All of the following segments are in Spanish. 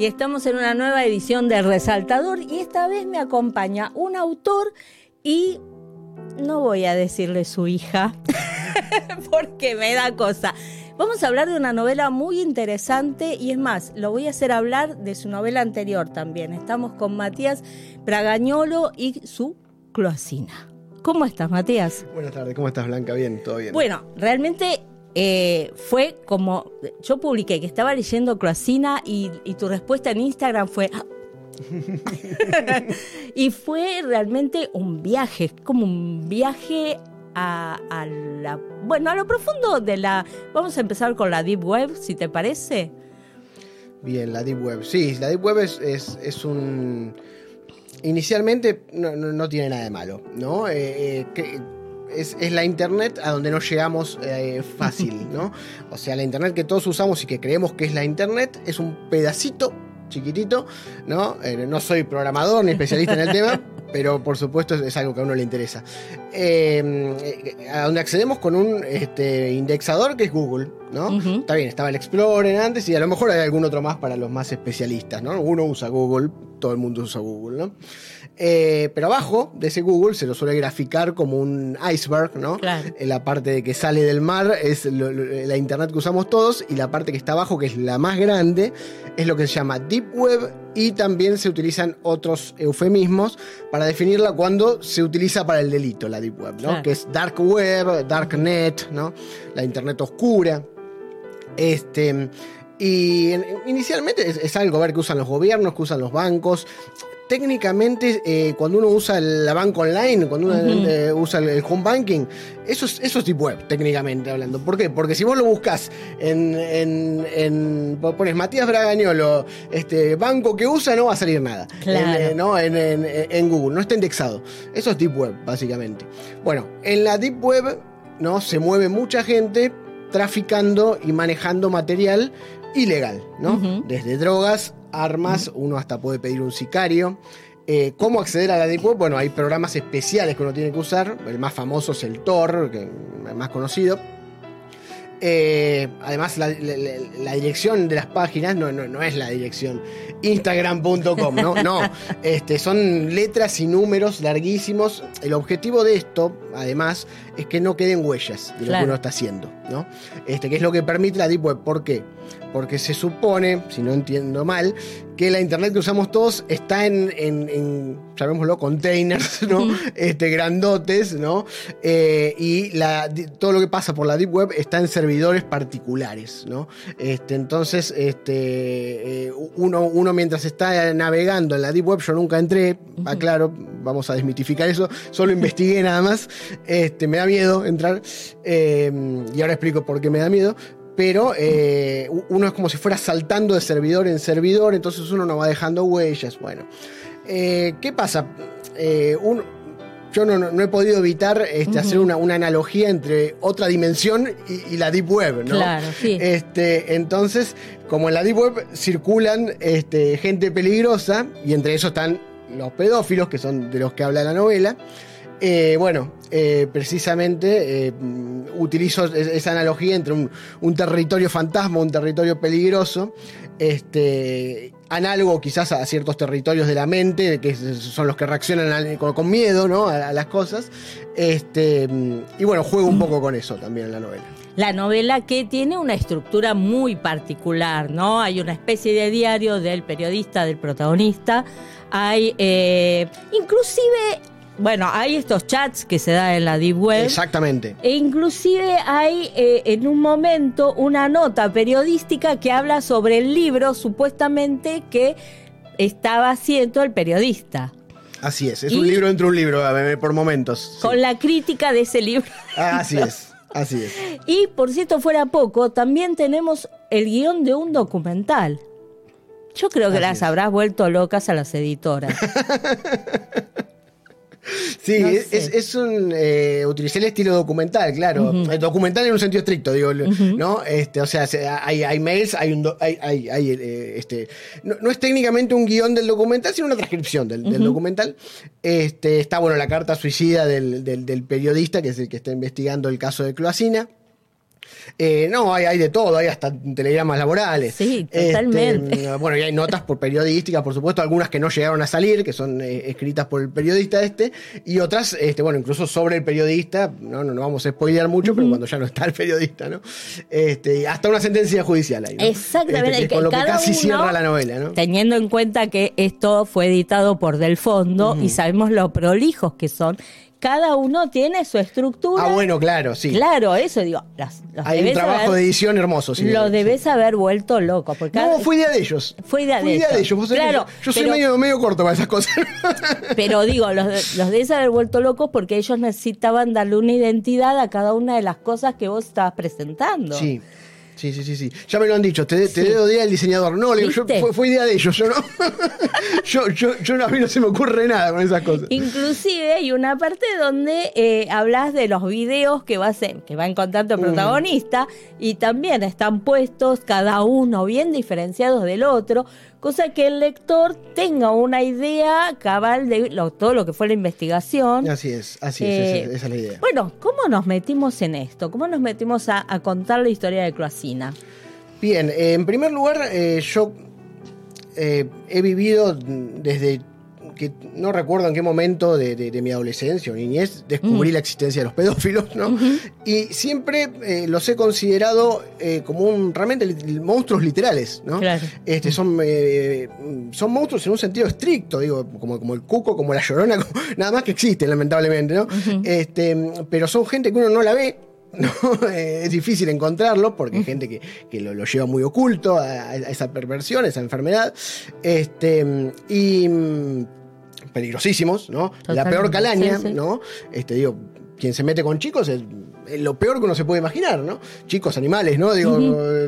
y estamos en una nueva edición de Resaltador y esta vez me acompaña un autor y no voy a decirle su hija porque me da cosa. Vamos a hablar de una novela muy interesante y es más, lo voy a hacer hablar de su novela anterior también. Estamos con Matías Bragañolo y su Cloacina. ¿Cómo estás, Matías? Buenas tardes, ¿cómo estás, Blanca? Bien, todo bien. Bueno, realmente eh, fue como, yo publiqué que estaba leyendo Cloacina y, tu respuesta en Instagram fue... Ah". y fue realmente un viaje, como un viaje a, la, bueno, a lo profundo de la... Vamos a empezar con la Deep Web, si te parece. Bien, la Deep Web. Sí, la Deep Web es, es, un... Inicialmente no, tiene nada de malo, ¿no? Eh, eh, es, la internet a donde no llegamos eh, fácil, ¿no? O sea, la internet que todos usamos y que creemos que es la internet es un pedacito chiquitito, ¿no? Eh, no soy programador ni especialista en el tema, pero por supuesto es, algo que a uno le interesa. Eh, a donde accedemos con un este, indexador que es Google, ¿no? Está bien, estaba el Explorer antes y a lo mejor hay algún otro más para los más especialistas, ¿no? Uno usa Google, todo el mundo usa Google, ¿no? Eh, pero abajo de ese Google se lo suele graficar como un iceberg, ¿no? Claro. La parte que sale del mar es la internet que usamos todos y la parte que está abajo, que es la más grande, es lo que se llama Deep Web y también se utilizan otros eufemismos para definirla cuando se utiliza para el delito, la Deep Web, ¿no? Que es Dark Web, Dark Net, ¿no? La internet oscura. Este. Y inicialmente es, algo ver que usan los gobiernos, que usan los bancos técnicamente eh, cuando uno usa la banca online, cuando uno eh, usa el, home banking, eso es, eso es deep web, técnicamente hablando. ¿Por qué? Porque si vos lo buscas en, en, pones Matías Bragañolo, este banco que usa, no va a salir nada. En, ¿no? en, Google, no está indexado. Eso es deep web, básicamente. Bueno, en la deep web ¿no? se mueve mucha gente traficando y manejando material ilegal, ¿no? Desde drogas armas, uno hasta puede pedir un sicario. Eh, ¿Cómo acceder a la Deep Web? Bueno, hay programas especiales que uno tiene que usar. El más famoso es el Tor, que es más conocido. Eh, además, la, dirección de las páginas no, no, es la dirección instagram.com, ¿no? No, este, son letras y números larguísimos. El objetivo de esto, además, es que no queden huellas de lo que uno está haciendo, ¿no? Este, que es lo que permite la Deep Web. ¿Por qué? porque se supone, si no entiendo mal, que la internet que usamos todos está en, en, llamémoslo, containers, ¿no? Este, grandotes, ¿no? Eh, y la, todo lo que pasa por la Deep Web está en servidores particulares, ¿no? Este, entonces, este, eh, uno, uno mientras está navegando en la Deep Web, yo nunca entré, aclaro, vamos a desmitificar eso, solo investigué nada más, este, me da miedo entrar, eh, y ahora explico por qué me da miedo, pero eh, uno es como si fuera saltando de servidor en servidor, entonces uno no va dejando huellas. Bueno, eh, ¿qué pasa? Eh, yo no, he podido evitar este, hacer una, analogía entre otra dimensión y, la Deep Web, ¿no? Claro, sí. Este, entonces, como en la Deep Web circulan este, gente peligrosa, y entre esos están los pedófilos, que son de los que habla la novela, eh, bueno, eh, precisamente eh, utilizo esa analogía entre un, territorio fantasma, un territorio peligroso, este, análogo quizás a ciertos territorios de la mente, que son los que reaccionan con, miedo ¿no? a, las cosas. Este, y bueno, juego un poco con eso también en la novela. La novela que tiene una estructura muy particular, ¿no? Hay una especie de diario del periodista, del protagonista. Hay, inclusive bueno, hay estos chats que se dan en la Deep Web. Exactamente. E inclusive hay eh, en un momento una nota periodística que habla sobre el libro supuestamente que estaba haciendo el periodista. Así es, es un libro dentro de un libro, por momentos. Con la crítica de ese libro. así es, así es. Y por cierto, fuera poco, también tenemos el guion de un documental. Yo creo que las habrás vuelto locas a las editoras. Sí, es, un. Eh, utilicé el estilo documental, claro. Documental en un sentido estricto, digo, ¿no? Este, o sea, hay, mails, hay un. hay, hay, eh, este, no, es técnicamente un guion del documental, sino una transcripción del, documental. Este, está, bueno, la carta suicida del, del, periodista, que es el que está investigando el caso de Cloacina. Eh, no, hay, hay de todo, hay hasta telegramas laborales. Sí, totalmente. Este, bueno, y hay notas por periodísticas, por supuesto, algunas que no llegaron a salir, que son eh, escritas por el periodista este, y otras, este, bueno, incluso sobre el periodista, no, no, no vamos a spoilear mucho, pero cuando ya no está el periodista, ¿no? Este, hasta una sentencia judicial ahí. ¿no? Exactamente, Este, que con lo que casi cierra la novela, ¿no? Teniendo en cuenta que esto fue editado por Del Fondo y sabemos lo prolijos que son, cada uno tiene su estructura. Ah, bueno, claro, sí. Claro, eso digo. Los, los Hay un trabajo haber- de edición hermoso. sí. Lo debes haber vuelto loco. Porque No, cada- fue idea de ellos. Fue idea de idea ellos. de ellos. Vos Claro, yo, yo soy medio, medio corto para esas cosas. Pero digo, los, de- los debes haber vuelto locos porque ellos necesitaban darle una identidad a cada una de las cosas que vos estabas presentando. Sí. Sí, sí, sí, sí. Ya me lo han dicho, te, te Sí. idea el diseñador. No, le digo, yo- fue, fue idea de ellos, yo no. yo, yo, yo no, a mí no se me ocurre nada con esas cosas. Inclusive hay una parte donde eh, hablas de los videos que va a ser, que va encontrando el protagonista y también están puestos cada uno bien diferenciados del otro, cosa que el lector tenga una idea cabal de lo- todo lo que fue la investigación. Así es, así Eh, es, esa, esa es la idea. Bueno, ¿cómo nos metimos en esto? ¿Cómo nos metimos a, a contar la historia de Cloacina? Bien, eh, en primer lugar, eh, yo eh, he vivido desde que no recuerdo en qué momento de, de- de mi adolescencia o niñez descubrí la existencia de los pedófilos, ¿no? Y siempre eh, los he considerado eh, como un realmente monstruos literales, ¿no? Claro. Este, son, eh, son monstruos en un sentido estricto, digo, como, como el cuco, como la llorona, como- nada más que existen, lamentablemente, ¿no? este, pero son gente que uno no la ve. ¿no? Es difícil encontrarlo porque hay gente que, que lo, lo lleva muy oculto a, a esa perversión, a esa enfermedad. Este, y mm, peligrosísimos, ¿no? La peor calaña, sí, sí. ¿no? Este, digo, quien se mete con chicos es, lo peor que uno se puede imaginar, ¿no? Chicos, animales, ¿no? Digo,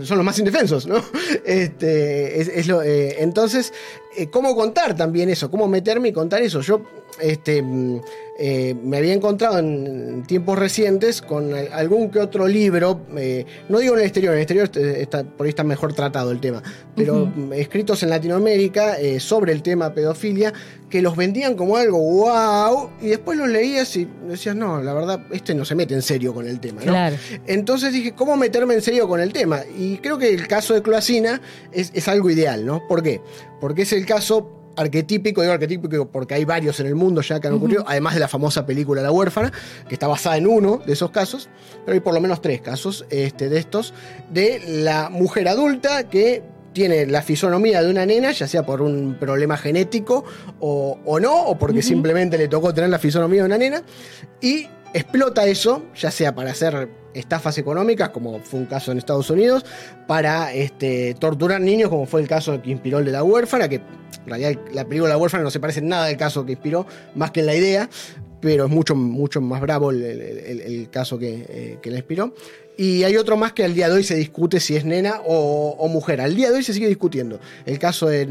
son los más indefensos, ¿no? Este, es, es lo, eh, entonces, eh, ¿cómo contar también eso? ¿Cómo meterme y contar eso? Yo este, mm, eh, me había encontrado en tiempos recientes con al- algún que otro libro, eh, no digo en el exterior, en el exterior este- está, por ahí está mejor tratado el tema, pero mm, escritos en Latinoamérica eh, sobre el tema pedofilia, que los vendían como algo wow, y después los leías y decías, no, la verdad, este no se mete en serio con el tema, ¿no? Claro. Entonces dije, ¿cómo meterme en serio con el tema? Y creo que el caso de Cloacina es, es algo ideal, ¿no? ¿Por qué? Porque es el caso arquetípico, digo arquetípico porque hay varios en el mundo ya que han ocurrido, además de la famosa película La huérfana, que está basada en uno de esos casos, pero hay por lo menos tres casos este, de estos, de la mujer adulta que tiene la fisonomía de una nena, ya sea por un problema genético o, o no, o porque simplemente le tocó tener la fisonomía de una nena, y explota eso, ya sea para hacer estafas económicas, como fue un caso en Estados Unidos, para este, torturar niños, como fue el caso que inspiró el de la huérfana, que en realidad la película de la huérfana no se parece en nada al caso que inspiró, más que en la idea, pero es mucho, mucho más bravo el, caso que, eh, que la inspiró. Y hay otro más que al día de hoy se discute si es nena o, o mujer. Al día de hoy se sigue discutiendo. El caso de.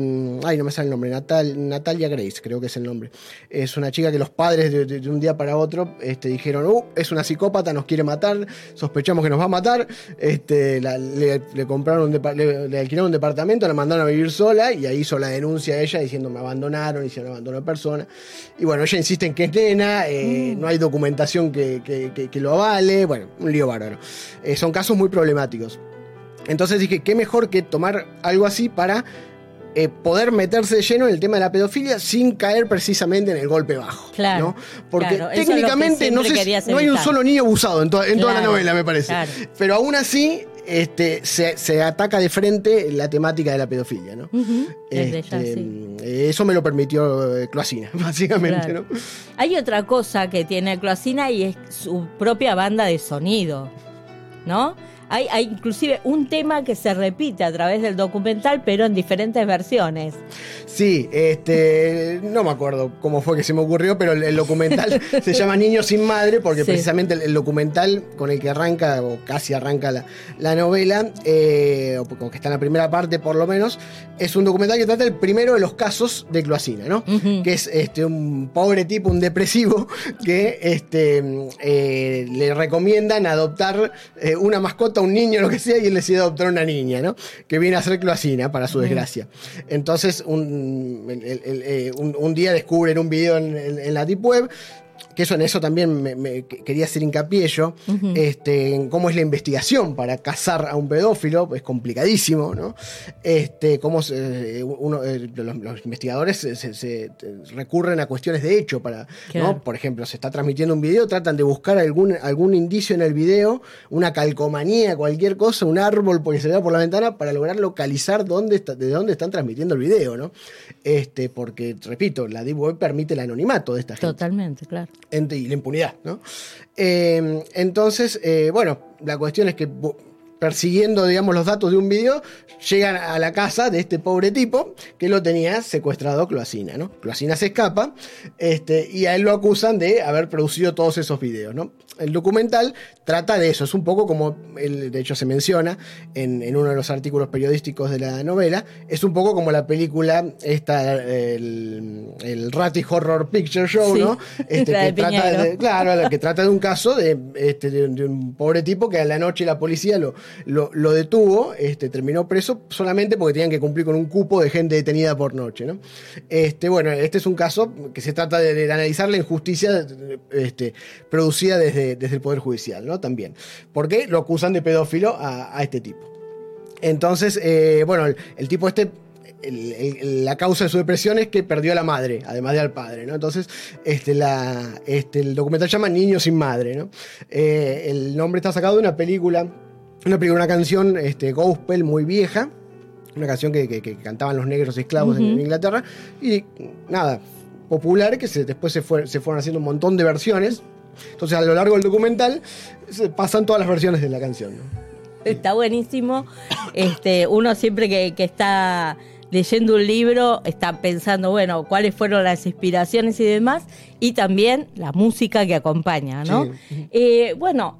Ay, no me sale el nombre. Natal, Natalia Grace, creo que es el nombre. Es una chica que los padres de, de- de un día para otro este, dijeron: Uh, es una psicópata, nos quiere matar, sospechamos que nos va a matar. Este, la- le, le compraron le, le alquilaron un departamento, la mandaron a vivir sola y ahí hizo la denuncia a ella diciendo: Me abandonaron, hicieron abandono de persona. Y bueno, ella insiste en que es nena, eh, no hay documentación que, que- que- que lo avale. Bueno, un lío bárbaro. Eh, son casos muy problemáticos. Entonces dije, qué mejor que tomar algo así para eh, poder meterse de lleno en el tema de la pedofilia sin caer precisamente en el golpe bajo. Claro, ¿no? Porque claro, es técnicamente no, sé, hay un solo niño abusado en, to- en toda la novela, me parece. claro. Pero aún así este, se, se ataca de frente la temática de la pedofilia. ¿no? Ujú, desde ya, Este, sí. Eso me lo permitió eh, Cloacina, básicamente. Claro. ¿no? Hay otra cosa que tiene Cloacina y es su propia banda de sonido, ¿no? Hay, hay inclusive un tema que se repite a través del documental, pero en diferentes versiones. Sí, este, no me acuerdo cómo fue que se me ocurrió, pero el, el documental se llama Niños sin Madre, porque Sí. precisamente el, el documental con el que arranca, o casi arranca la, la novela, eh, o como que está en la primera parte por lo menos, es un documental que trata el primero de los casos de Cloacina, ¿no? Que es este, un pobre tipo, un depresivo, que este, eh, le recomiendan adoptar eh, una mascota, un niño, lo que sea, y él decide adoptar una niña, ¿no? Que viene a ser Cloacina, para su desgracia. Entonces, un, el- el- el- eh, un- un día descubren un video en, en- en la Deep Web. Que eso en eso también me, me quería hacer hincapié yo, este, en cómo es la investigación para cazar a un pedófilo, es complicadísimo, ¿no? Este, cómo se- uno, eh, los, los investigadores se, se- se- recurren a cuestiones de hecho para, Claro. ¿no? Por ejemplo, se está transmitiendo un video, tratan de buscar algún, algún indicio en el video, una calcomanía, cualquier cosa, un árbol porque se vea por la ventana para lograr localizar dónde está, de dónde están transmitiendo el video, ¿no? Este, porque, repito, la Deep Web permite el anonimato de esta gente Totalmente, claro. Ente- y la impunidad, ¿no? Eh, entonces, eh, bueno, la cuestión es que persiguiendo, digamos, los datos de un video, llegan a la casa de este pobre tipo que lo tenía secuestrado Cloacina, ¿no? Cloacina se escapa este, y a él lo acusan de haber producido todos esos videos, ¿no? El documental trata de eso, es un poco como, el, de hecho se menciona en, en uno de los artículos periodísticos de la novela, es un poco como la película, esta, el, el Ratty Horror Picture Show, Sí, ¿no? Este, que trata de, Claro, la que trata de un caso de, este, de, de un pobre tipo que a la noche la policía lo, lo, detuvo, este, terminó preso solamente porque tenían que cumplir con un cupo de gente detenida por noche. ¿no? Este, bueno, este es un caso que se trata de, analizar la injusticia este, producida desde, desde el Poder Judicial, ¿no? También. Porque lo acusan de pedófilo a, a este tipo. Entonces, eh, bueno, el, tipo este la causa de su depresión es que perdió a la madre, además de al padre, ¿no? Entonces, este, la, este, el documental se llama Niño sin madre, ¿no? Eh, el nombre está sacado de una película, una una canción este, gospel muy vieja, una canción que, que- que cantaban los negros esclavos en, Inglaterra, y nada, popular, que se, después se, fue- se fueron haciendo un montón de versiones. Entonces, a lo largo del documental, se pasan todas las versiones de la canción, ¿no? Está buenísimo. Este, uno siempre que, que está leyendo un libro está pensando, bueno, cuáles fueron las inspiraciones y demás, y también la música que acompaña, ¿no? Sí. Eh, bueno,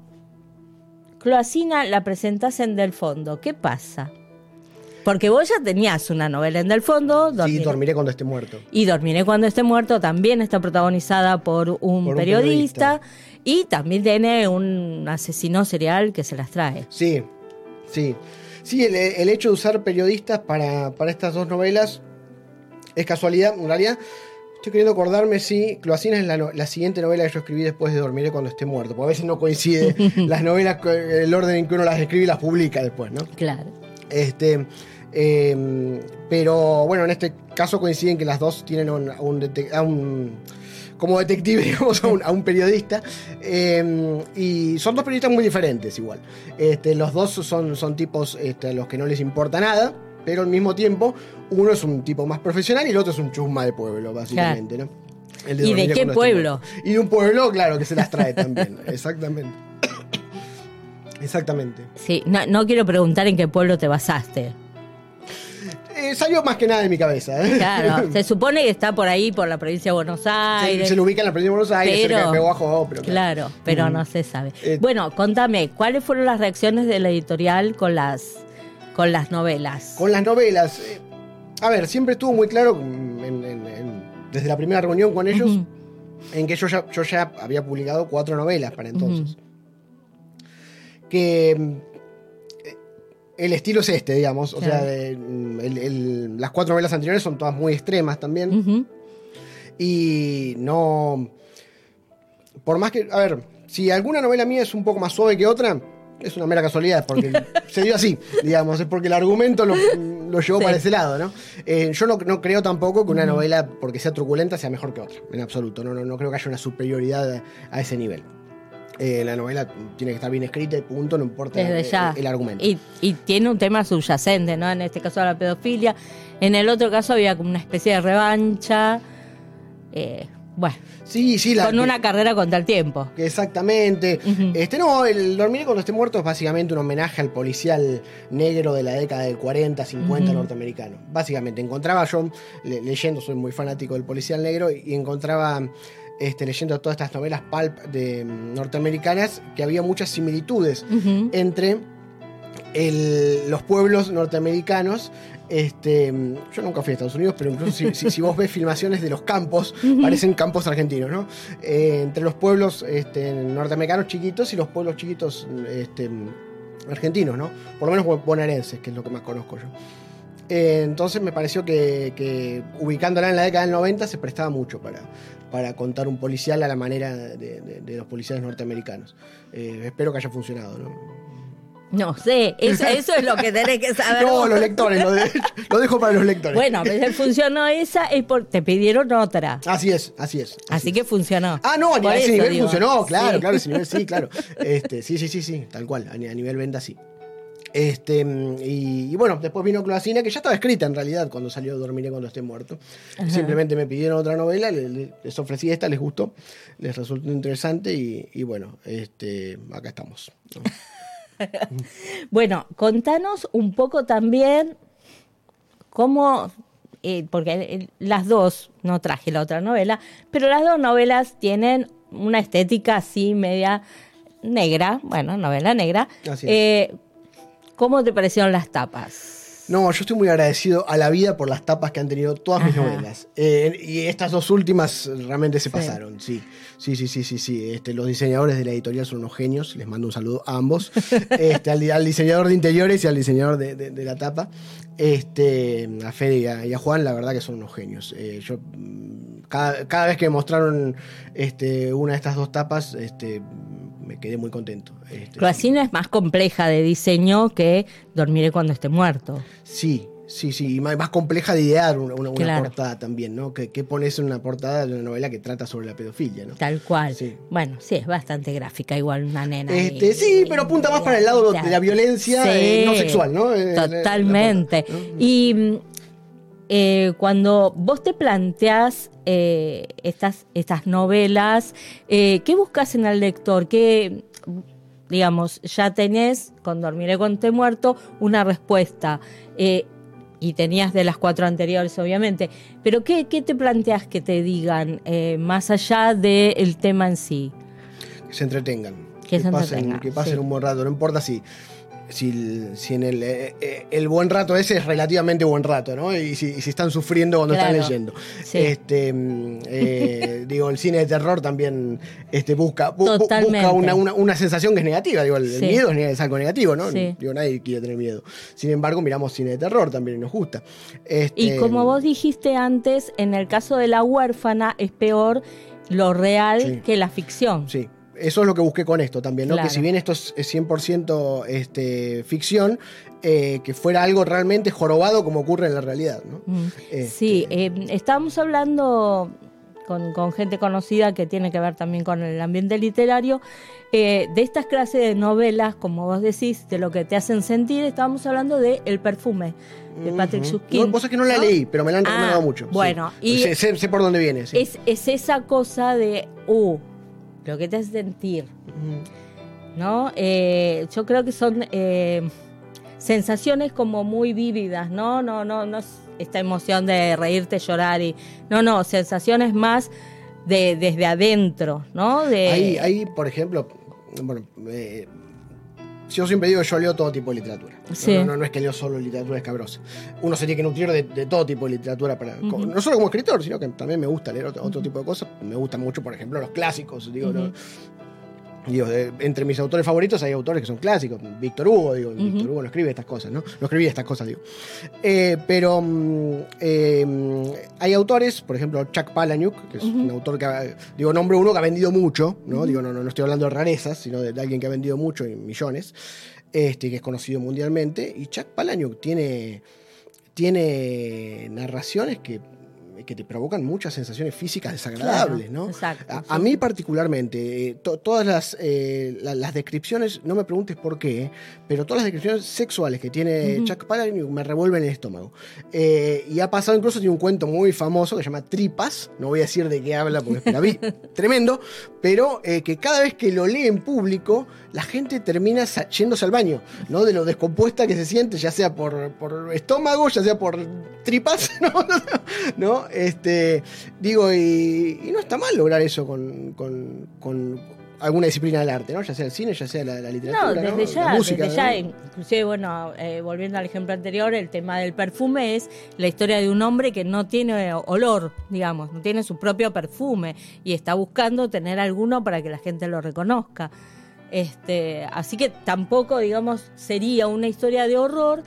Cloacina la presentás en Del Fondo. ¿Qué pasa? Porque vos ya tenías una novela en Del Fondo, Sí, Dormiré- dormiré cuando esté muerto. y Dormiré cuando esté muerto también está protagonizada por un, Por un periodista, y también tiene un asesino serial que se las trae. Sí, sí. Sí, el, el hecho de usar periodistas para, para estas dos novelas es casualidad. En realidad, estoy queriendo acordarme si Cloacina es la, no- la siguiente novela que yo escribí después de Dormiré cuando esté muerto. Porque a veces no coincide las novelas, el orden en que uno las escribe y las publica después, ¿no? Claro. Este, eh, pero bueno, en este caso coinciden que las dos tienen un, a un dete- a un- como detective, digamos, a un, a un periodista. eh, y son dos periodistas muy diferentes igual. Este, los dos son, son tipos este, a los que no les importa nada, pero al mismo tiempo uno es un tipo más profesional y el otro es un chusma de pueblo, básicamente, ¿no? El ¿Y de qué pueblo? muerto. Y de un pueblo, claro, que se las trae también. Exactamente. Exactamente. Sí, no, no quiero preguntar en qué pueblo te basaste. Eh, salió más que nada de mi cabeza. ¿eh? Claro, se supone que está por ahí, por la provincia de Buenos Se, Aires. se lo ubica en la provincia de Buenos Aires, pero, cerca de Pehuajó, pero claro, pero Mm. no se sabe. Eh, bueno, contame, ¿cuáles fueron las reacciones de la editorial con las con las novelas? Con las novelas. Eh, a ver, siempre estuvo muy claro en- en- en- desde la primera reunión con ellos en que yo ya, yo ya había publicado cuatro novelas para entonces. Que eh, el estilo es este, digamos. O Claro. sea, de, el- el- las cuatro novelas anteriores son todas muy extremas también. Y no. Por más que. A ver, si alguna novela mía es un poco más suave que otra, es una mera casualidad, porque se dio así, digamos, es porque el argumento lo, lo llevó Sí. para ese lado, ¿no? Eh, yo no, no creo tampoco que una novela, porque sea truculenta, sea mejor que otra, en absoluto. No, no, no creo que haya una superioridad a, a ese nivel. Eh, la novela tiene que estar bien escrita y punto, no importa Desde el, argumento. Y, y tiene un tema subyacente, ¿no? En este caso la pedofilia. En el otro caso había como una especie de revancha. Eh, bueno, sí, sí, la, con una carrera contra el tiempo. Exactamente. Este no, el Dormiré cuando esté muerto es básicamente un homenaje al policial negro de la década del 40, 50 Ujú. norteamericano. Básicamente, encontraba yo le- leyendo, soy muy fanático del policial negro, y encontraba este, leyendo todas estas novelas pulp de mm, norteamericanas que había muchas similitudes entre el- los pueblos norteamericanos. Este, yo nunca fui a Estados Unidos, pero incluso si, si- si vos ves filmaciones de los campos, parecen campos argentinos, ¿no? Eh, entre los pueblos este, norteamericanos chiquitos y los pueblos chiquitos este, argentinos, ¿no? Por lo menos bonaerenses, que es lo que más conozco yo. Eh, entonces me pareció que, que ubicándola en la década del 90 se prestaba mucho para, para contar un policial a la manera de, de- de los policiales norteamericanos. Eh, espero que haya funcionado, ¿no? No sé, eso, eso es lo que tenés que saber. No, los lectores, lo, de- lo dejo para los lectores. Bueno, a veces funcionó esa y por, te pidieron otra. Así es, así es. Así que funcionó. Ah, no, a, ese eso nivel digo, funcionó, claro, sí. claro, ese nivel sí, claro. Este, sí, sí, sí, sí, tal cual, a, ni- a nivel venta sí. Este, mm, y, y bueno, después vino Cloacina, que ya estaba escrita en realidad cuando salió Dormiré cuando esté muerto. Simplemente me pidieron otra novela, le- le- les ofrecí esta, les gustó, les resultó interesante y, y bueno, este, acá estamos. ¿no? Bueno, contanos un poco también cómo, eh, porque eh, las dos, no traje la otra novela, pero las dos novelas tienen una estética así media negra, bueno, novela negra. Así es. Eh, ¿Cómo te parecieron las tapas? No, yo estoy muy agradecido a la vida por las tapas que han tenido todas mis Ajá. novelas. Eh, y estas dos últimas realmente se Sí. pasaron, sí. Sí, sí, sí, sí, sí. Este, los diseñadores de la editorial son unos genios. Les mando un saludo a ambos. Este, al, al diseñador de interiores y al diseñador de, de- de la tapa. Este, a Fede y a, y a Juan, la verdad que son unos genios. Eh, yo, mm, cada, cada vez que mostraron este, una de estas dos tapas, este, me quedé muy contento. Este, Cloacina es más compleja de diseño que Dormiré cuando esté muerto. Sí, sí, sí, y más, más compleja de idear una, una- portada también, ¿no? ¿Qué, qué pones en una portada de una novela que trata sobre la pedofilia, ¿no? Tal cual. Sí. Bueno, sí, es bastante gráfica, igual una nena. Este, y- sí, pero apunta más para el lado de la violencia eh, no sexual, ¿no? Eh, Totalmente. ¿no? Y mm, eh, cuando vos te planteás eh, estas, estas novelas, eh, ¿qué buscas en el lector? ¿Qué, digamos, ya tenés, con Dormiré con Te Muerto, una respuesta? eh, y tenías de las cuatro anteriores, obviamente. Pero ¿qué, qué te planteas que te digan eh, más allá del tema en sí? Que se entretengan. Que se pasen, entretengan, que pasen sí. un buen rato. No importa si, si, el- si en el, eh, eh, el buen rato ese es relativamente buen rato, ¿no? Y si, y si están sufriendo cuando Claro. están leyendo. Sí. Este, mm, eh, digo, el cine de terror también este, busca, bu- busca una, una- una sensación que es negativa. Digo, el, miedo es, algo negativo, ¿no? Sí. Digo, nadie quiere tener miedo. Sin embargo, miramos cine de terror también y nos gusta. Este, Y como vos dijiste antes, en el caso de la huérfana es peor lo real que la ficción. Sí, eso es lo que busqué con esto también, ¿no? Claro. Que si bien esto es es 100% este, ficción, eh, que fuera algo realmente jorobado como ocurre en la realidad, ¿no? Mm. Este, Sí, eh, estábamos hablando con, con gente conocida que tiene que ver también con el ambiente literario, eh, de estas clases de novelas, como vos decís, de lo que te hacen sentir, estábamos hablando de El perfume, de Patrick. No, vos sabés que no la leí, pero me la han Ah, recomendado mucho. sí. bueno, y- sé, sé- sé por dónde viene, sí. es, es esa cosa de, uh, lo que te hace sentir. ¿no? Eh, yo creo que son eh, sensaciones como muy vívidas, ¿no? No, no, no es esta emoción de reírte, llorar y no, no, sensaciones más de desde adentro, ¿no? De Ahí, ahí, por ejemplo, bueno, eh, yo siempre digo que yo leo todo tipo de literatura. No, Sí. No, no, no es que leo solo literatura escabrosa. Uno se tiene que nutrir de, de todo tipo de literatura, para, no solo como escritor, sino que también me gusta leer otro, otro tipo de cosas. Me gustan mucho, por ejemplo, los clásicos. Digo. Digo, de- entre mis autores favoritos hay autores que son clásicos. Víctor Hugo, digo, Víctor Hugo no escribe estas cosas, ¿no? No escribía estas cosas, digo. Eh, pero mm, eh, hay autores, por ejemplo, Chuck Palahniuk, que es un autor que, ha- digo, nombre uno que ha vendido mucho, ¿no? Digo, no, no, no estoy hablando de rarezas, sino de, de alguien que ha vendido mucho y millones, este, que es conocido mundialmente. Y Chuck Palahniuk tiene, tiene narraciones que que te provocan muchas sensaciones físicas desagradables, Claro, ¿no? exacto, a, mí particularmente, eh, to- todas las, eh, la- las descripciones, no me preguntes por qué, pero todas las descripciones sexuales que tiene. Chuck Palahniuk me revuelven el estómago. Eh, y ha pasado, incluso tiene un cuento muy famoso que se llama Tripas, no voy a decir de qué habla porque la vi, tremendo, pero eh, que cada vez que lo lee en público, la gente termina yéndose al baño, ¿no? De lo descompuesta que se siente, ya sea por, por estómago, ya sea por tripas, ¿no? ¿No? Este, digo, y, y no está mal lograr eso con, con- con alguna disciplina del arte, ¿no? Ya sea el cine, ya sea la, la literatura, No, ¿no? desde ya, la música. desde ya, inclusive, bueno, eh, volviendo al ejemplo anterior, el tema del perfume es la historia de un hombre que no tiene olor, digamos, no tiene su propio perfume y está buscando tener alguno para que la gente lo reconozca. Este, así que tampoco, digamos, sería una historia de horror,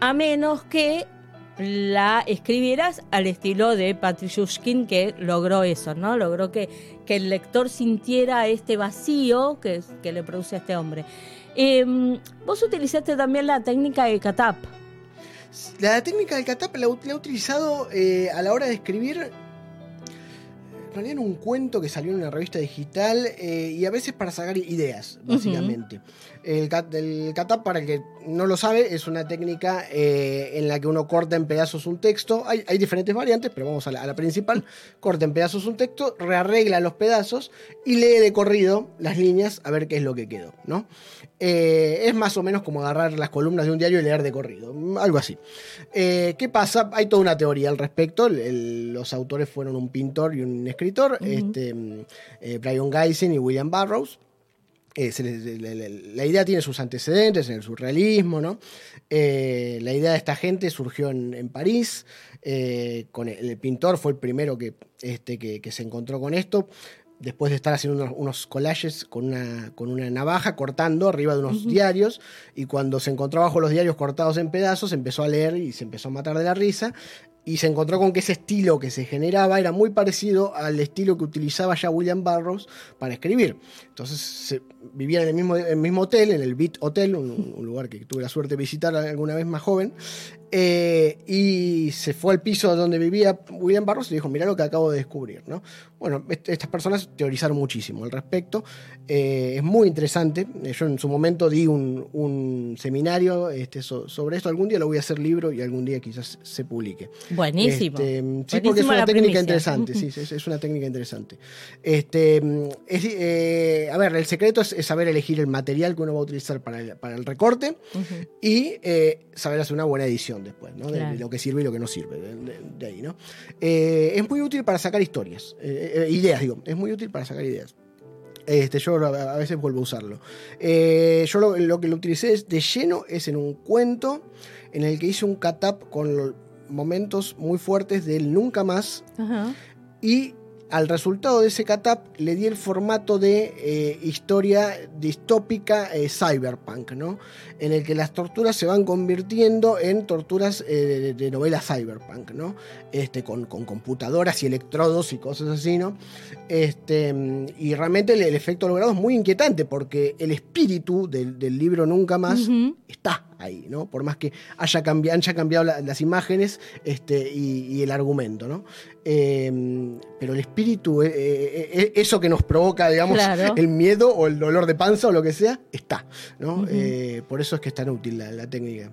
a menos que la escribieras al estilo de Patrick que logró eso, ¿no? Logró que, que el lector sintiera este vacío que, que le produce a este hombre. Em, vos utilizaste también la técnica de Catap. La técnica del Catap la, he utilizado eh, a la hora de escribir realidad era un cuento que salió en una revista digital eh, y a veces para sacar ideas, básicamente. El, el catap, para el que no lo sabe, es una técnica eh, en la que uno corta en pedazos un texto. Hay, diferentes variantes, pero vamos a la, principal. Corta en pedazos un texto, rearregla los pedazos y lee de corrido las líneas a ver qué es lo que quedó, ¿no? Eh, es más o menos como agarrar las columnas de un diario y leer de corrido, algo así. Eh, ¿Qué pasa? Hay toda una teoría al respecto. los autores fueron un pintor y un escritor, este, Brian Geisen y William Burroughs. Eh, la, idea tiene sus antecedentes en el surrealismo, ¿no? Eh, la idea de esta gente surgió en, París, eh, con el, pintor fue el primero que, este, que, se encontró con esto, después de estar haciendo unos, collages con una, con una, navaja, cortando arriba de unos diarios, y cuando se encontró bajo los diarios cortados en pedazos, empezó a leer y se empezó a matar de la risa, y se encontró con que ese estilo que se generaba era muy parecido al estilo que utilizaba ya William Burroughs para escribir. Entonces vivía en el mismo, el mismo hotel, en el Beat Hotel, un, lugar que tuve la suerte de visitar alguna vez más joven, eh, y se fue al piso donde vivía William Burroughs y dijo, mira lo que acabo de descubrir. ¿no? Bueno, estas personas teorizaron muchísimo al respecto, eh, es muy interesante, yo en su momento di un, seminario este, sobre esto, algún día lo voy a hacer libro y algún día quizás se publique. Buenísimo. Este, sí, porque es una técnica interesante. Sí, es, una técnica interesante. Este, eh, a ver, el secreto es, saber elegir el material que uno va a utilizar para el, recorte y eh, saber hacer una buena edición después, ¿no? De, lo que sirve y lo que no sirve. De, ahí, ¿no? Eh, es muy útil para sacar historias, ideas, digo. Es muy útil para sacar ideas. Este, yo a veces vuelvo a usarlo. yo lo, que lo utilicé de lleno es en un cuento en el que hice un catap con momentos muy fuertes del nunca más. Y al resultado de ese catap le di el formato de eh, historia distópica eh, cyberpunk, ¿no? En el que las torturas se van convirtiendo en torturas eh, de, novela cyberpunk, ¿no? Este, con, computadoras y electrodos y cosas así, ¿no? Este, y realmente el, efecto logrado es muy inquietante porque el espíritu del, libro Nunca Más está ahí, ¿no? Por más que haya cambiado, haya cambiado las imágenes este, y, el argumento, ¿no? Em, pero el espíritu, eh, eh, eh, eso que nos provoca, digamos, el miedo o el dolor de panza o lo que sea, está, ¿no? por eso es que es tan útil la, técnica.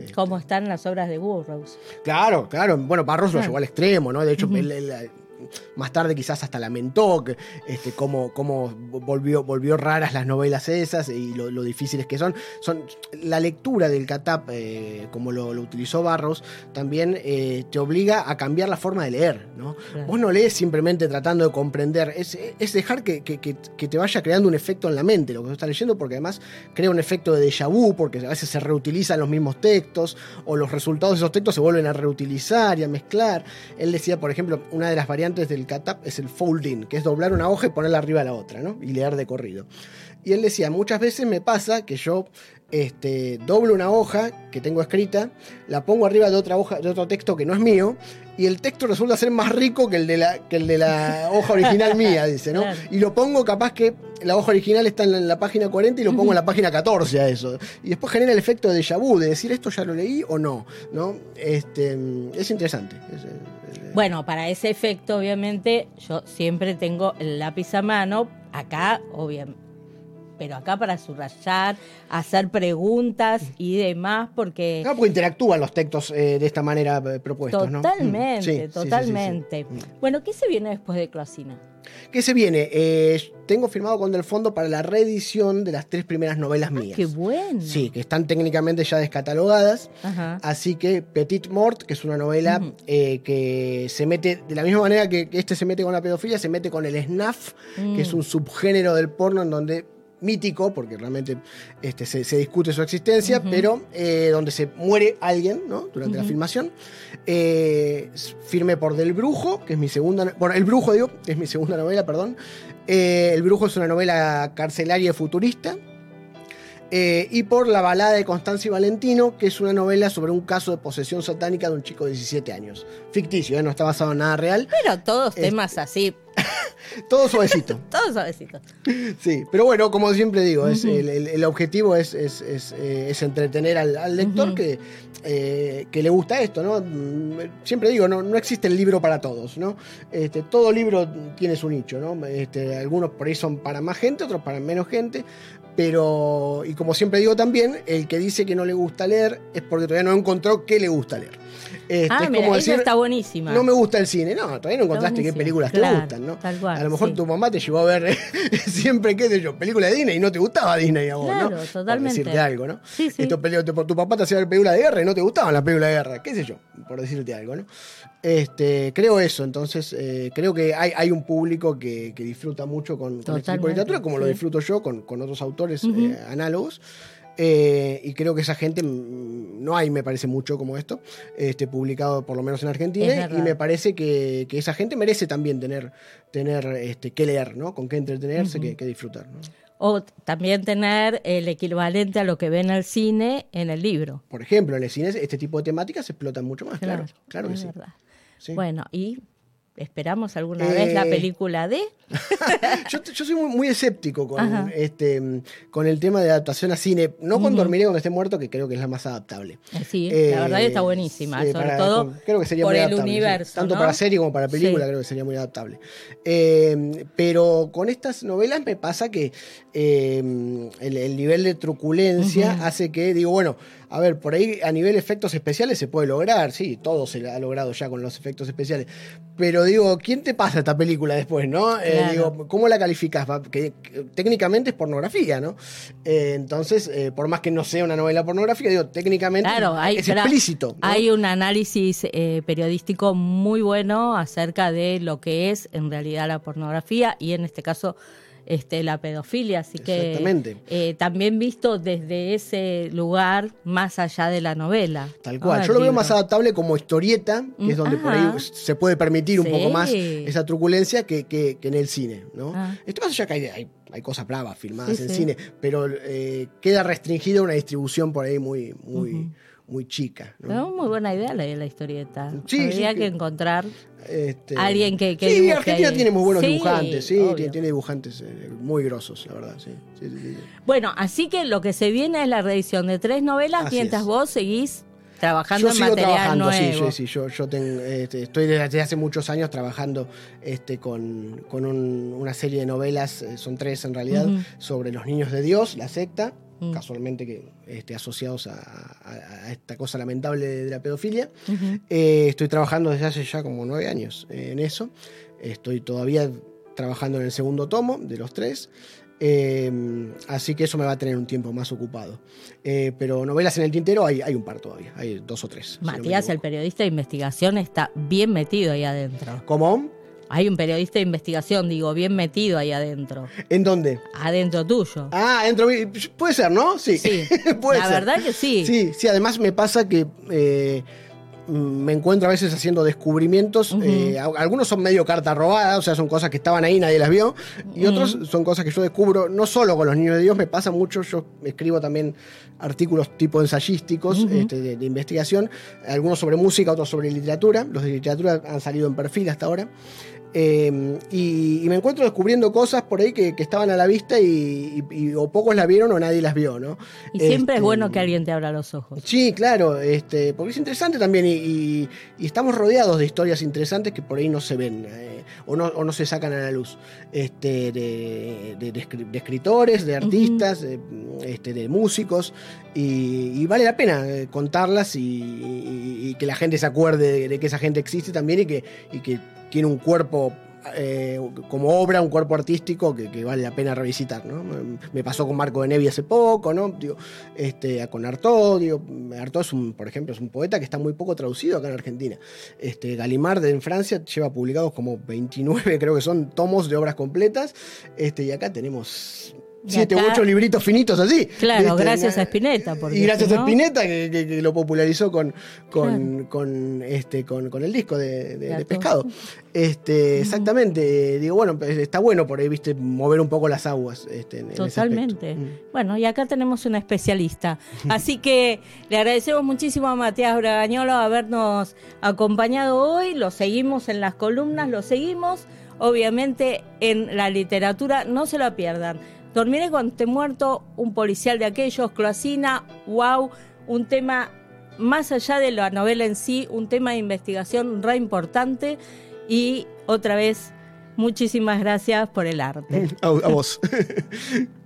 Este. Como están las obras de Burroughs. Claro, claro. Bueno, Barros lo llevó al extremo, ¿no? De hecho, más tarde quizás hasta lamentó que, este, cómo, volvió, volvió raras las novelas esas y lo, difíciles que son. son. La lectura del Catap, eh, como lo, utilizó Barros, también eh, te obliga a cambiar la forma de leer. ¿no? Vos no lees simplemente tratando de comprender, es, dejar que, te vaya creando un efecto en la mente lo que estás leyendo, porque además crea un efecto de déjà vu, porque a veces se reutilizan los mismos textos o los resultados de esos textos se vuelven a reutilizar y a mezclar. Él decía, por ejemplo, una de las variantes del catap es el folding, que es doblar una hoja y ponerla arriba a la otra, ¿no? Y leer de corrido. Y él decía, muchas veces me pasa que yo este, doblo una hoja que tengo escrita, la pongo arriba de otra hoja, de otro texto que no es mío, y el texto resulta ser más rico que el de la, que el de la hoja original mía, dice, ¿no? Y lo pongo capaz que la hoja original está en la, página 40 y lo pongo en la página 14 a eso. Y después genera el efecto de déjà vu, de decir esto ya lo leí o no, ¿no? Este, es interesante. Bueno, para ese efecto, obviamente, yo siempre tengo el lápiz a mano, acá, obviamente, pero acá para subrayar, hacer preguntas y demás, porque... Claro, porque interactúan los textos eh, de esta manera eh, propuestos, totalmente, ¿no? totalmente, totalmente. bueno, ¿qué se viene después de Cloacina? ¿Qué se viene? Eh, tengo firmado con Del Fondo para la reedición de las tres primeras novelas ah, mías. ¡Qué bueno! Sí, que están técnicamente ya descatalogadas. Así que Petit Mort, que es una novela eh, que se mete, de la misma manera que este se mete con la pedofilia, se mete con el snuff, que es mm. un subgénero del porno en donde mítico, porque realmente este, se, discute su existencia, pero eh, donde se muere alguien ¿no? durante la filmación. Eh, firme por Del Brujo, que es mi segunda. Bueno, El Brujo, digo, que es mi segunda novela, perdón. Eh, el Brujo es una novela carcelaria futurista. Eh, y por La balada de Constanza y Valentino, que es una novela sobre un caso de posesión satánica de un chico de 17 años. Ficticio, no está basado en nada real. Pero todos temas así. Todo suavecito. todos suavecitos. Sí, pero bueno, como siempre digo, es, el, el- el objetivo es, es- es, eh, entretener al, al lector que, eh, que le gusta esto, ¿no? Siempre digo, no, no existe el libro para todos, ¿no? Este, todo libro tiene su nicho, ¿no? Este, algunos por ahí son para más gente, otros para menos gente, pero, y como siempre digo también, el que dice que no le gusta leer es porque todavía no encontró qué le gusta leer. Este, ah, es mira, como decir, está buenísima. no me gusta el cine. No, todavía no encontraste qué películas Claro, te gustan, ¿no? Tal cual, a lo mejor sí. tu mamá te llevó a ver siempre, qué sé yo, películas de Disney y no te gustaba Disney a vos, Claro, ¿no? Por totalmente. decirte algo, ¿no? Sí, sí. Tu, tu papá te hacía ver películas de guerra y no te gustaban las películas de guerra, qué sé yo, por decirte algo, ¿no? Este, creo eso, entonces eh, creo que hay, hay un público que, que disfruta mucho con, con este tipo de Totalmente, literatura, como lo disfruto yo con, con otros autores eh, análogos. Eh, y creo que esa gente mm, no hay, me parece mucho como esto, este, publicado por lo menos en Argentina, y me parece que, que esa gente merece también tener, tener este, que leer, ¿no? Con qué entretenerse, Ujú. que, que disfrutar. ¿no? O también tener el equivalente a lo que ve en el cine en el libro. Por ejemplo, en el cine este tipo de temáticas se explotan mucho más, claro, claro, que es verdad. sí. Bueno, y esperamos alguna vez la Eh, película de. yo, yo soy muy, muy escéptico con, Ajá. este, con el tema de adaptación a cine, no con. Dormiré cuando esté muerto, que creo que es la más adaptable. Eh, Sí, Eh, la verdad que está buenísima, sobre para- todo con- creo que sería por muy el adaptable, sí. universo. Tanto ¿no? para serie como para película, Sí. creo que sería muy adaptable. Eh, pero con estas novelas me pasa que eh, el, el nivel de truculencia hace que, digo, bueno, a ver, por ahí a nivel efectos especiales se puede lograr, sí, todo se ha logrado ya con los efectos especiales. Pero digo, ¿quién te pasa esta película después, no? Eh, digo, ¿cómo la calificas? Que, que técnicamente es pornografía, ¿no? Eh, entonces, eh, por más que no sea una novela pornográfica, digo, técnicamente Claro, hay, es explícito. ¿no? hay un análisis periodístico muy bueno acerca de lo que es en realidad la pornografía y en este caso este, la pedofilia. Así que Exactamente. eh, también visto desde ese lugar más allá de la novela. Tal cual. del Yo lo veo más adaptable como historieta, que es donde por ahí se puede permitir un Sí. poco más esa truculencia que, que- que en el cine, ¿no? Ah. Esto pasa ya que hay, hay- hay cosas bravas filmadas Sí, en sí. cine, pero eh, queda restringida una distribución por ahí muy, muy. Muy chica. ¿no? Pero muy buena idea la la historieta. Sí, sí, Habría que- que encontrar Este, Alguien que- que sí, Argentina ahí. tiene muy buenos Sí, dibujantes, sí, obvio. tiene, dibujantes eh, muy grosos, la verdad, sí. Sí, sí, sí, sí. Bueno, así que lo que se viene es la reedición de tres novelas Así mientras es. vos seguís trabajando Yo en sigo material trabajando, sí, nuevo. sí, sí, yo, yo tengo, este, estoy desde hace muchos años trabajando este, con, con un- una serie de novelas, eh, son tres en realidad, Ujú. sobre los niños de Dios, la secta, Mm. casualmente que este, asociados a, a- a esta cosa lamentable de la pedofilia. Eh, estoy trabajando desde hace ya como nueve años eh, en eso. Estoy todavía trabajando en el segundo tomo de los tres. Eh, así que eso me va a tener un tiempo más ocupado. Eh, pero novelas en el tintero hay, hay un par todavía, hay dos o tres. si no me Matías, el periodista de investigación, está bien metido ahí adentro. ¿Cómo? Hay un periodista de investigación, digo, bien metido ahí adentro. ¿En dónde? Adentro tuyo. Ah, dentro. Puede ser, ¿no? Sí. Sí, Puede la ser. verdad que sí. Sí, sí, además me pasa que eh, me encuentro a veces haciendo descubrimientos. Eh, algunos son medio carta robada, o sea, son cosas que estaban ahí, nadie las vio. Y otros son cosas que yo descubro, no solo con los niños de Dios, me pasa mucho. Yo escribo también artículos tipo ensayísticos este, de, de investigación, algunos sobre música, otros sobre literatura. Los de literatura han salido en perfil hasta ahora. Eh, y, y me encuentro descubriendo cosas por ahí que, que estaban a la vista y, y- y o pocos la vieron o nadie las vio, ¿no? Y siempre es Este, bueno que alguien te abra los ojos. Sí, claro, este, porque es interesante también y, estamos rodeados de historias interesantes que por ahí no se ven eh, o, no, o no se sacan a la luz. Este, de, de- de escri- de escritores, de artistas, de, este, de músicos y, vale la pena eh, contarlas y, que la gente se acuerde de, de que esa gente existe también y que, y que tiene un cuerpo eh, como obra, un cuerpo artístico que, vale la pena revisitar, ¿no? Me pasó con Marco de Nevi hace poco, ¿no? Este, con Artaud, digo, Artaud es un, por ejemplo, es un poeta que está muy poco traducido acá en Argentina. Este, Galimard en Francia lleva publicados como 29, creo que son tomos de obras completas, este, y acá tenemos siete u ocho libritos finitos así. Claro, gracias a Spinetta, porque y gracias si a Spinetta que, que- que lo popularizó con, con, con, este, con, con el disco de, de- de Gato. pescado. Este, exactamente. Digo, bueno, pues, está bueno por ahí, viste, mover un poco las aguas. Este, en- en ese Totalmente. Mm. Bueno, y acá tenemos una especialista. Así que le agradecemos muchísimo a Matías Bragañolo habernos acompañado hoy. Lo seguimos en las columnas, lo seguimos, obviamente, en la literatura. No se la pierdan. Dormiré cuando esté muerto, un policial de aquellos, Cloacina, wow, un tema más allá de la novela en sí, un tema de investigación re importante. Y otra vez, muchísimas gracias por el arte. A, a vos.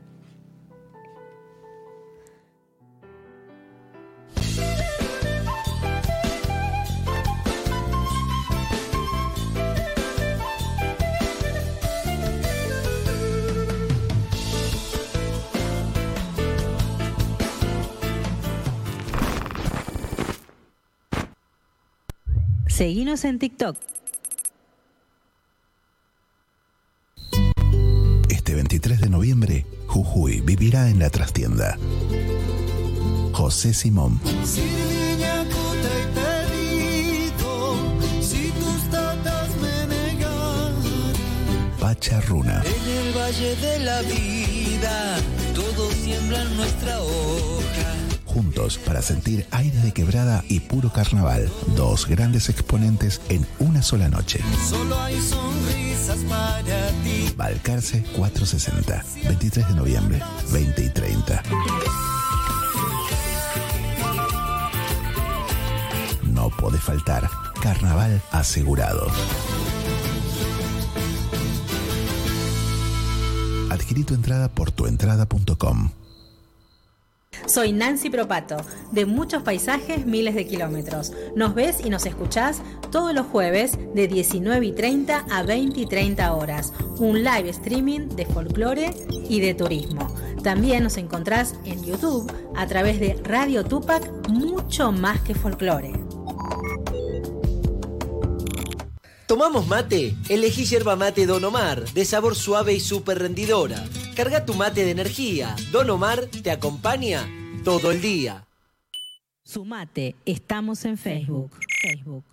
Seguinos en TikTok. Este 23 de noviembre, Jujuy vivirá en la trastienda. José Simón, Sirviña cota y perito, si tus tatas me negaran. Pacha Runa, En el valle de la vida, todos siembran nuestra hoja. Juntos para sentir aire de quebrada y puro carnaval. Dos grandes exponentes en una sola noche. Solo hay sonrisas para ti. Balcarce 460, 23 de noviembre, 20 y 30. No puede faltar. Carnaval asegurado. Adquirí tu entrada por tuentrada.com. Soy Nancy Propato, de muchos paisajes, miles de kilómetros. Nos ves y nos escuchás todos los jueves de 19 y 30 a 20 y 30 horas. Un live streaming de folclore y de turismo. También nos encontrás en YouTube a través de Radio Tupac, mucho más que folclore. ¿Tomamos mate? Elegí yerba mate Don Omar, de sabor suave y súper rendidora. Carga tu mate de energía. Don Omar te acompaña todo el día. Sumate, estamos en Facebook. Facebook.